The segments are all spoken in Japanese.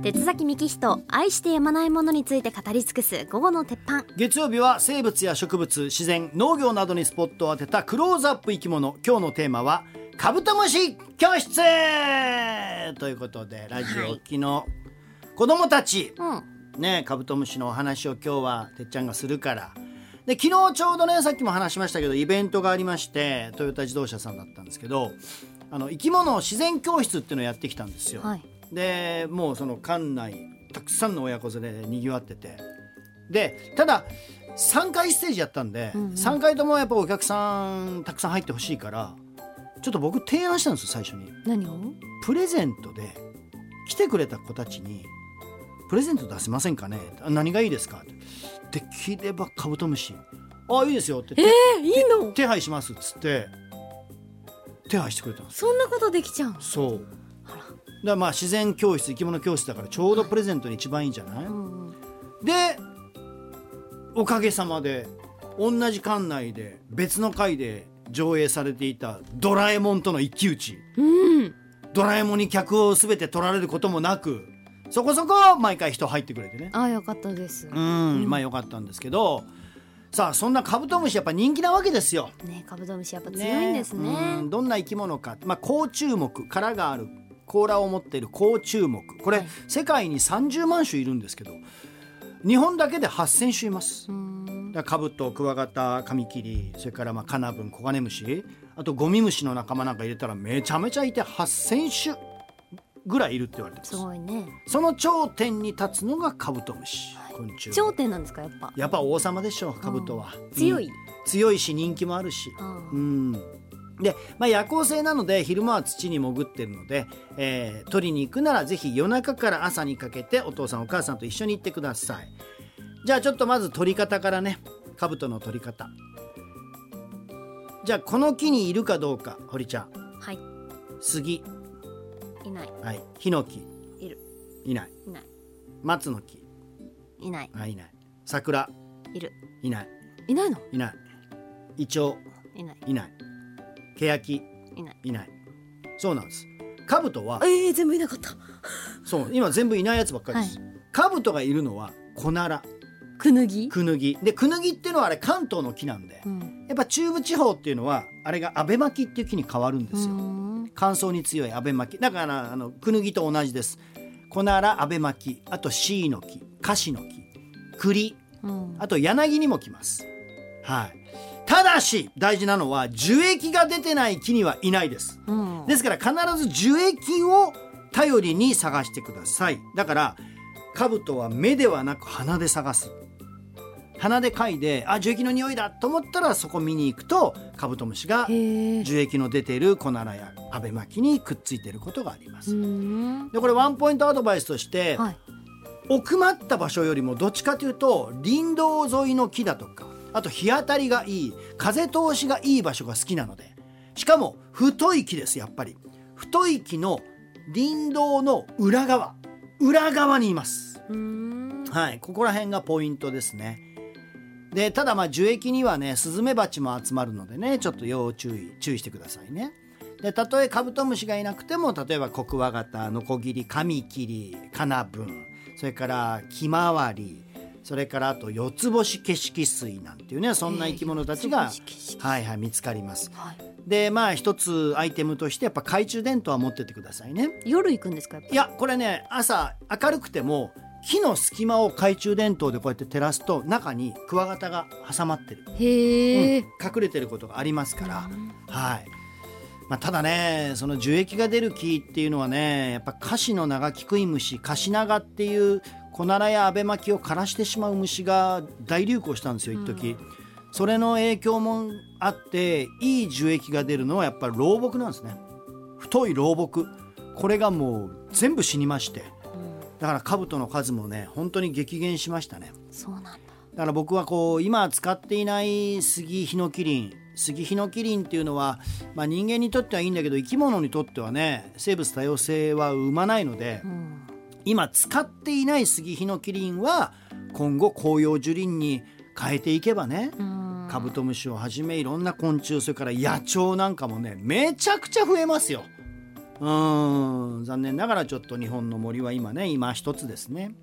鉄崎幹人愛してやまないものについて語り尽くす午後の鉄板。月曜日は生物や植物自然農業などにスポットを当てたクローズアップ生き物。今日のテーマはカブトムシ教室！ということでラジオ機の子供たち、うん。ねカブトムシのお話を今日はてっちゃんがするから。で昨日ちょうどねさっきも話しましたけどイベントがありましてトヨタ自動車さんだったんですけどあの生き物自然教室っていうのをやってきたんですよ。はいでもうその館内たくさんの親子連れでにぎわってて。でただ3回ステージやったんで、うんうん。3回ともやっぱお客さんたくさん入ってほしいからちょっと僕提案したんですよ最初に。何を？プレゼントで来てくれた子たちにプレゼント出せませんかねあ何がいいですか？できればカブトムシあいいですよって、えー、いいの？手配しますっつって。手配してくれたんですそんなことできちゃうの？そうだまあ自然教室生き物教室だからちょうどプレゼントに一番いいんじゃない、うんうん。でおかげさまで同じ館内で別の回で上映されていた「ドラえもん」との一騎打ち。うん。ドラえもんに客を全て取られることもなくそこそこ毎回人入ってくれてね。あよかったです。うんまあよかったんですけどさあそんなカブトムシやっぱ人気なわけですよ。ねカブトムシやっぱ強いんですね。うんどんな生き物か、まあ、甲虫目殻がある甲羅を持っている甲虫目。これ、はい世界に30万種いるんですけど日本だけで8,000種います。うん。だカブトクワガタカミキリそれからまあカナブンコガネムシあとゴミムシの仲間なんか入れたらめちゃめちゃいて8,000種ぐらいいるって言われてます。すごいね。その頂点に立つのがカブトムシ。昆虫頂点なんですかやっぱ。やっぱ王様でしょカブトは、強い。うん。強いし人気もあるし。あうんで、まあ、夜行性なので昼間は土に潜ってるので、えー取りに行くならぜひ夜中から朝にかけてお父さんお母さんと一緒に行ってください。じゃあちょっとまず取り方からねカブトの取り方。じゃあこの木にいるかどうか堀ちゃん。はい。杉。いない。はい。ヒノキ。いる。いない。いない。松の木。いない。あいない。桜。いる。いない。いないの？いない。イチョウ。いない。いないケヤキいない。いない。そうなんです。カブトはえー、全部いなかった。そう今全部いないやつばっかりです、カブトがいるのはコナラ。クヌギ？クヌギ。でクヌギっていうのはあれ関東の木なんでうん。やっぱ中部地方っていうのはあれがアベマキっていう木に変わるんですよ、うん。乾燥に強いアベマキだからあのクヌギと同じです。コナラアベマキあとシイの木カシの木栗うん。あと柳にも来ます。はいただし大事なのは樹液が出てない木にはいないです。うん。ですから必ず樹液を頼りに探してください。だからカブトは目ではなく鼻で探す。鼻で嗅いであ樹液の匂いだと思ったらそこ見に行くとカブトムシが樹液の出ているコナラやアベマキにくっついていることがあります、うん。でこれワンポイントアドバイスとして、はい。奥まった場所よりもどっちかというと林道沿いの木だとかあと日当たりがいい風通しがいい場所が好きなので。しかも太い木ですやっぱり。太い木の林道の裏側。裏側にいます。うん。はいここら辺がポイントですね。でただまあ樹液にはねスズメバチも集まるのでねちょっと要注意注意してくださいね。でたとえカブトムシがいなくても例えばコクワガタノコギリカミキリカナブンそれからキマワリそれからあと四つ星景色水なんていうねそんな生き物たちが、はいはい見つかります。はい。でまあ一つアイテムとしてやっぱ懐中電灯は持ってってくださいね。夜行くんですかやっぱいやこれね朝明るくても木の隙間を懐中電灯でこうやって照らすと中にクワガタが挟まってる、へえ、うん隠れてることがありますから、はい、まあ、ただねその樹液が出る木っていうのはねやっぱカシの長キクイムシカシナガっていうコナラやアベマキを枯らしてしまう虫が大流行したんですよ一時、それの影響もあっていい樹液が出るのはやっぱり老木なんですね。太い老木。これがもう全部死にまして。うん。だから兜の数もね本当に激減しましたね。そうなんだ。だから僕はこう今使っていないスギヒノキリン。スギヒノキリンっていうのは、まあ、人間にとってはいいんだけど生き物にとってはね生物多様性は生まないのでうん今使っていないスギヒノキリンは今後紅葉樹林に変えていけばねうん。カブトムシをはじめいろんな昆虫それから野鳥なんかもねめちゃくちゃ増えますよ。うん。残念ながらちょっと日本の森は今ね今一つですね。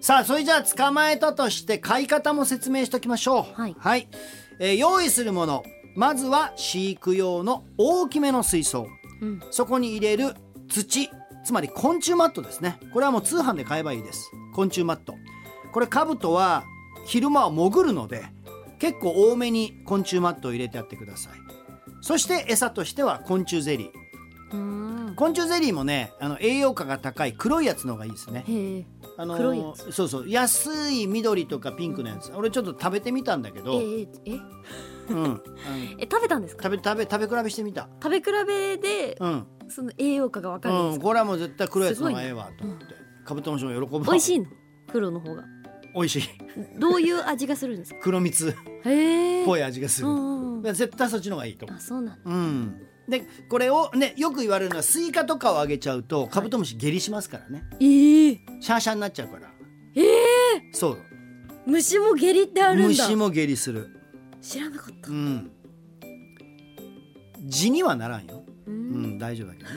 さあそれじゃあ捕まえたとして飼い方も説明しておきましょう。はい。えー用意するもの。まずは飼育用の大きめの水槽。うん。そこに入れる土つまり昆虫マットですね。これはもう通販で買えばいいです。昆虫マット。これカブトは昼間は潜るので結構多めに昆虫マットを入れてやってください。そして餌としては昆虫ゼリー。昆虫ゼリーもねあの栄養価が高い黒いやつの方がいいですね。あのー黒いやつ。そうそう。安い緑とかピンクのやつ。俺ちょっと食べてみたんだけえど、ええ？うん、え食べたんですか？食べ食べ食べ比べしてみた。食べ比べでうんその栄養価がわかるんでうん、これはもう絶対黒いやつの方がええわと思って、カブトムシも喜ぶ美味しいの？黒の方が。美味しい。どういう味がするんですか？黒蜜。っぽい味がする、うん絶対そっちの方がいいと思あそうなんだ。ううん。でこれをねよく言われるのはスイカとかをあげちゃうとカブトムシ下痢しますからね、ええ。シャーシャーになっちゃうから。ええ。そう。虫も下痢ってあるんだ。虫も下痢する。知らなかった。うん。地にはならんよ、ううんん、大丈夫だけどね、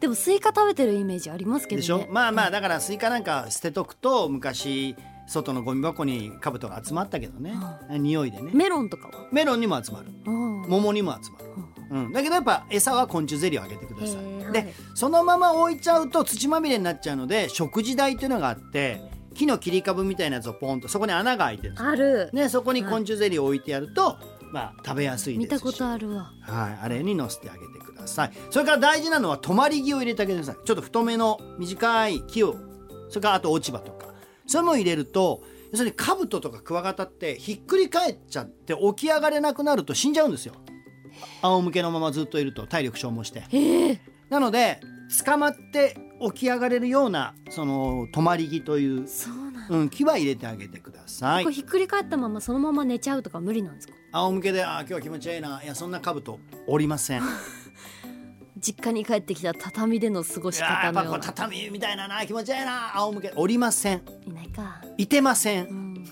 でもスイカ食べてるイメージありますうん、けどね。でしょ？まあまあだからスイカなんか捨てとくと昔外のゴミ箱にカブトが集まったけどね、匂いでね。メロンとかは？メロンにも集まる。うん。桃にも集まる、うん、だけどやっぱ餌は昆虫ゼリーをあげてください、で、はい。そのまま置いちゃうと土まみれになっちゃうので食事台っていうのがあって木の切り株みたいなやつをポンとそこに穴が開いてるある。ね、そこに昆虫ゼリーを置いてやると、まあ食べやすい見たことあるわ。はい、あれに乗せてあげてください。それから大事なのは止まり木を入れてあげてください。ちょっと太めの短い木を。それからあと落ち葉とか。そういうのを入れると要するにカブトとかクワガタってひっくり返っちゃって起き上がれなくなると死んじゃうんですよ。仰向けのままずっといると体力消耗して。なので捕まって起き上がれるようなその止まり木という、そうなんだ。うん、木は入れてあげてください。ひっくり返ったままそのまま寝ちゃうとか無理なんですか？仰向けであー今日は気持ちいいな。いやそんなカブトおりません。実家に帰ってきた畳での過ごしいやーやっぱこう方のような畳みたいなな。気持ちいいな。仰向け。おりません。いないか、いてませうん。ん、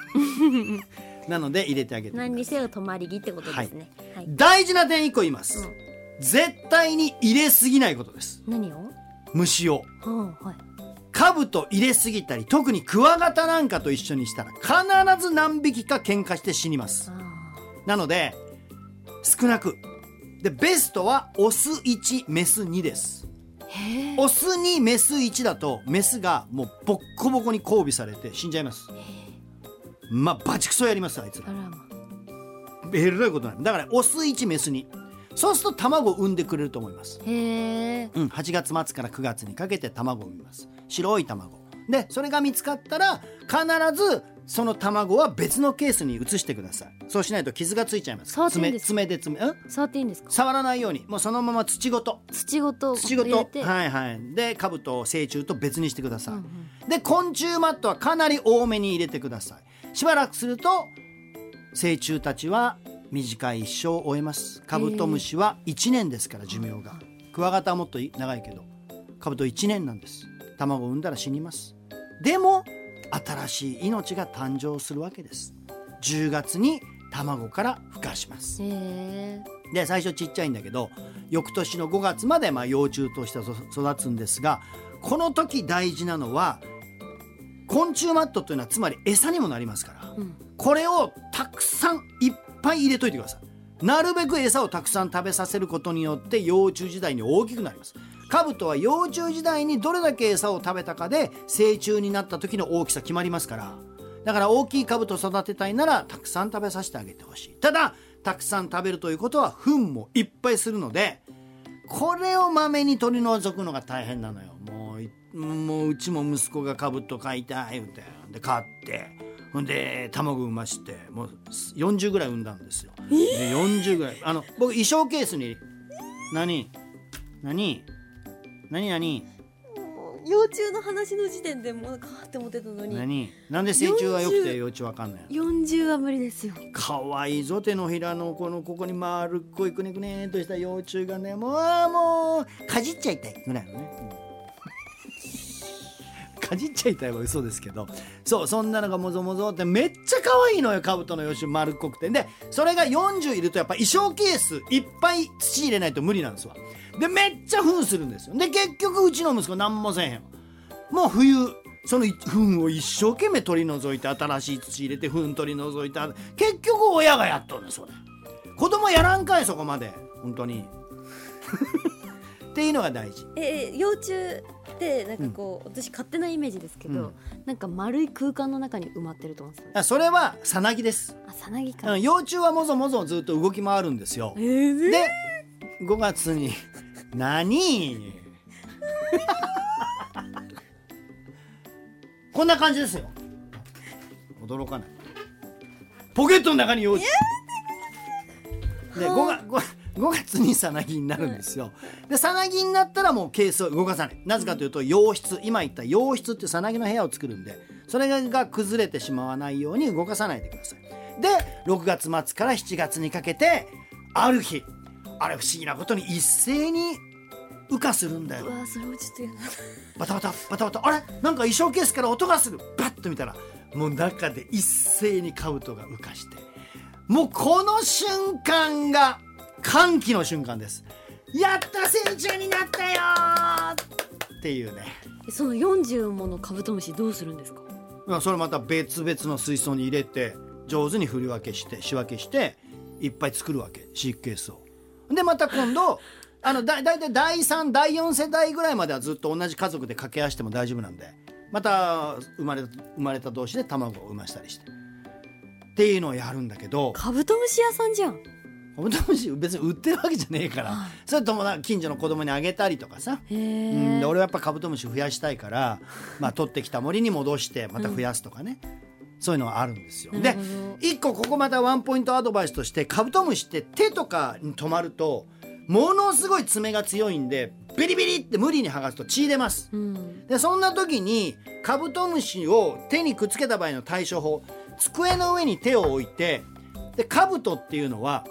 なので入れてあげて何にせよ泊まり木ってことですね。はい、大事な点1個言います、うん。絶対に入れすぎないことです。何を？虫を。うんはい。カブト入れすぎたり特にクワガタなんかと一緒にしたら必ず何匹か喧嘩して死にます。あなので少なく。でベストはオス1メス2です。オス2メス1だとメスがもうボッコボコに交尾されて死んじゃいます。まあバチクソやりますあいつえらいことないだからオス1メス2そうすると卵を産んでくれると思います、へえ。うん、8月末から9月にかけて卵を産みます。白い卵。でそれが見つかったら必ずその卵は別のケースに移してください。そうしないと傷がついちゃいます。爪爪で爪うん？触っていいんですか？触らないように。もうそのまま土ごと。土ごと土ごと。はいはい。でカブと成虫と別にしてください、うんうん。で昆虫マットはかなり多めに入れてください。しばらくすると成虫たちは短い一生を終えます。カブトムシは1年ですから寿命が。クワガタはもっと長いけどカブト1年なんです。卵を産んだら死にます。でも新しい命が誕生するわけです。10月に卵から孵化します。で最初ちっちゃいんだけど翌年の5月までまあ幼虫として育つんですがこの時大事なのは昆虫マットというのはつまり餌にもなりますからうん。これをたくさんいっぱい入れといてください。なるべく餌をたくさん食べさせることによって幼虫時代に大きくなりますカブトは幼虫時代にどれだけ餌を食べたかで成虫になった時の大きさ決まりますから。だから大きいカブトを育てたいならたくさん食べさせてあげてほしい。ただたくさん食べるということは糞もいっぱいするのでこれをまめに取り除くのが大変なのよ。もういもううちも息子がカブト飼いたい言うて。で飼って。ほんで卵産ましてもう40ぐらい産んだんですよ、で40ぐらい。あの僕衣装ケースに何？何？何？何？幼虫の話の時点でもうかーって思ってたのに。何？なんで成虫は良くて40幼虫わかんないの40は無理ですよ。かわいいぞ手のひらのこのここに丸っこいくねくねとした幼虫がねもうもうかじっちゃいたいぐらいのね、うん。かじっちゃいたいは嘘ですけどそうそんなのがもぞもぞってめっちゃ可愛いのよカブトの幼虫丸っこくて。でそれが40いるとやっぱ衣装ケースいっぱい土入れないと無理なんですわでめっちゃ糞するんですよ。で結局うちの息子何もせえへんもう冬その糞を一生懸命取り除いて新しい土入れて糞取り除いて結局親がやっとんねそれ。子供やらんかいそこまで。本当に。っていうのが大事。えー幼虫ってなんかこう、私勝手なイメージですけど、うん。なんか丸い空間の中に埋まってると思うんですよ。あそれはさなぎです、あさなぎか、うん、幼虫はもぞもぞずっと動き回るんですよ。えー、で5月に何？こんな感じですよ。驚かない。ポケットの中に幼虫で 5, が 5, 5月にさなぎになるんですよ。でさなぎになったらもうケースを動かさない。なぜかというと洋室。今言った洋室ってさなぎの部屋を作るんでそれが崩れてしまわないように動かさないでください。で6月末から7月にかけてある日あれ不思議なことに一斉に羽化するんだよ。うわそれもちょっと嫌だ。バタバタバタバタ。あれ？なんか衣装ケースから音がする。バッと見たらもう中で一斉にカブトが羽化して。もうこの瞬間が歓喜の瞬間です。やった成虫になったよー！っていうね。えその40ものカブトムシどうするんですか？まあそれまた別々の水槽に入れて上手に振り分けして仕分けしていっぱい作るわけ飼育ケースを。でまた今度あのだだいたい第3第4世代ぐらいまではずっと同じ家族で掛け合わせても大丈夫なんでまた生まれ生まれた同士で卵を産ましたりしてっていうのをやるんだけど。カブトムシ屋さんじゃん。カブトムシ別に売ってるわけじゃねえから。はい。それとも近所の子供にあげたりとかさ。へうん、えで俺はやっぱカブトムシ増やしたいから、まあ、取ってきた森に戻してまた増やすとかね、そういうのがあるんですよ。でなるほど一個ここまたワンポイントアドバイスとしてカブトムシって手とかに止まるとものすごい爪が強いんでビリビリって無理に剥がすと血出ます。うんでそんな時にカブトムシを手にくっつけた場合の対処法机の上に手を置いてでカブトっていうのは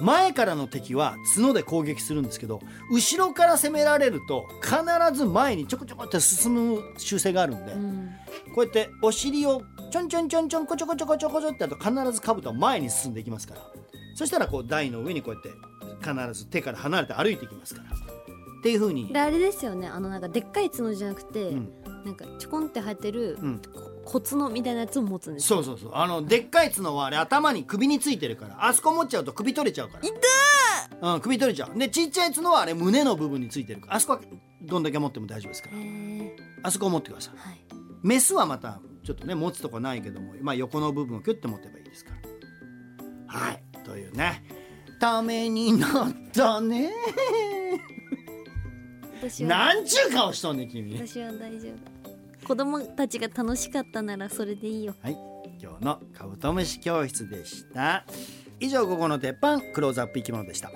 前からの敵は角で攻撃するんですけど後ろから攻められると必ず前にちょこちょこって進む習性があるんで、うんこうやってお尻をちょんちょんちょんちょんこちょこちょこちょこちょってやると必ずカブトは前に進んでいきますからそしたらこう台の上にこうやって必ず手から離れて歩いていきますからっていう風にあれですよねあのなんかでっかい角じゃなくて、うんなんかちょこんって生えてる、うんこ小角みたいなやつを持つんですそうそうそうあのでっかい角はあれ頭に首についてるからあそこ持っちゃうと首取れちゃうから痛うん首取れちゃうでちっちゃい角はあれ胸の部分についてるからあそこはどんだけ持っても大丈夫ですからあそこを持ってくださいはいメスはまたちょっとね持つとこないけども、まあ、横の部分をキュッて持てばいいですから。はいというね。ためになったね。私は。なんちゅう顔しとんねん君。私は大丈夫。子供たちが楽しかったならそれでいいよ。はい今日のカブトムシ教室でした。以上午後の鉄板クローズアップ生き物でした